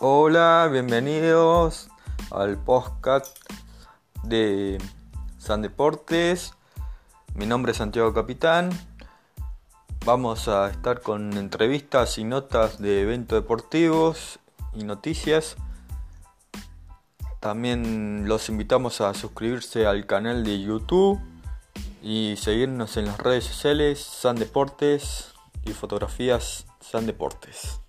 Hola, bienvenidos al podcast de San Deportes. Mi nombre es Santiago Capitán. Vamos a estar con entrevistas y notas de eventos deportivos y noticias. También los invitamos a suscribirse al canal de YouTube y seguirnos en las redes sociales San Deportes y fotografías San Deportes.